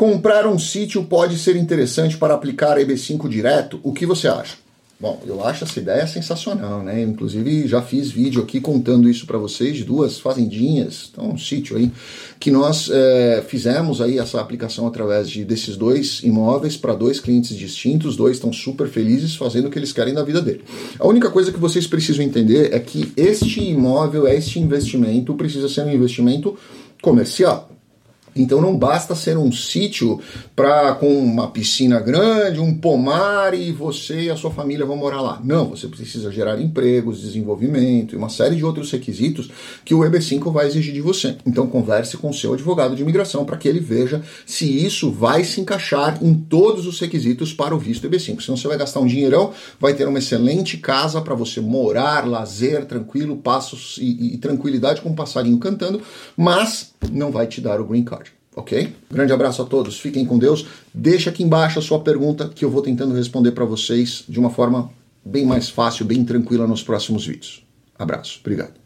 Comprar um sítio pode ser interessante para aplicar EB5 direto? O que você acha? Bom, eu acho essa ideia sensacional, né? Inclusive já fiz vídeo aqui contando isso para vocês de duas fazendinhas, então um sítio aí que nós é, fizemos aí essa aplicação através de desses dois imóveis para dois clientes distintos, dois estão super felizes fazendo o que eles querem da vida dele. A única coisa que vocês precisam entender é que este imóvel, este investimento precisa ser um investimento comercial. Então não basta ser um sítio para com uma piscina grande, um pomar e você e a sua família vão morar lá. Não, você precisa gerar empregos, desenvolvimento e uma série de outros requisitos que o EB5 vai exigir de você. Então converse com seu advogado de imigração para que ele veja se isso vai se encaixar em todos os requisitos para o visto EB5. Senão você vai gastar um dinheirão, vai ter uma excelente casa para você morar, lazer, tranquilo, passos e, e tranquilidade com um passarinho cantando, mas não vai te dar o green card ok? Grande abraço a todos, fiquem com Deus. Deixa aqui embaixo a sua pergunta que eu vou tentando responder para vocês de uma forma bem mais fácil, bem tranquila nos próximos vídeos. Abraço, obrigado.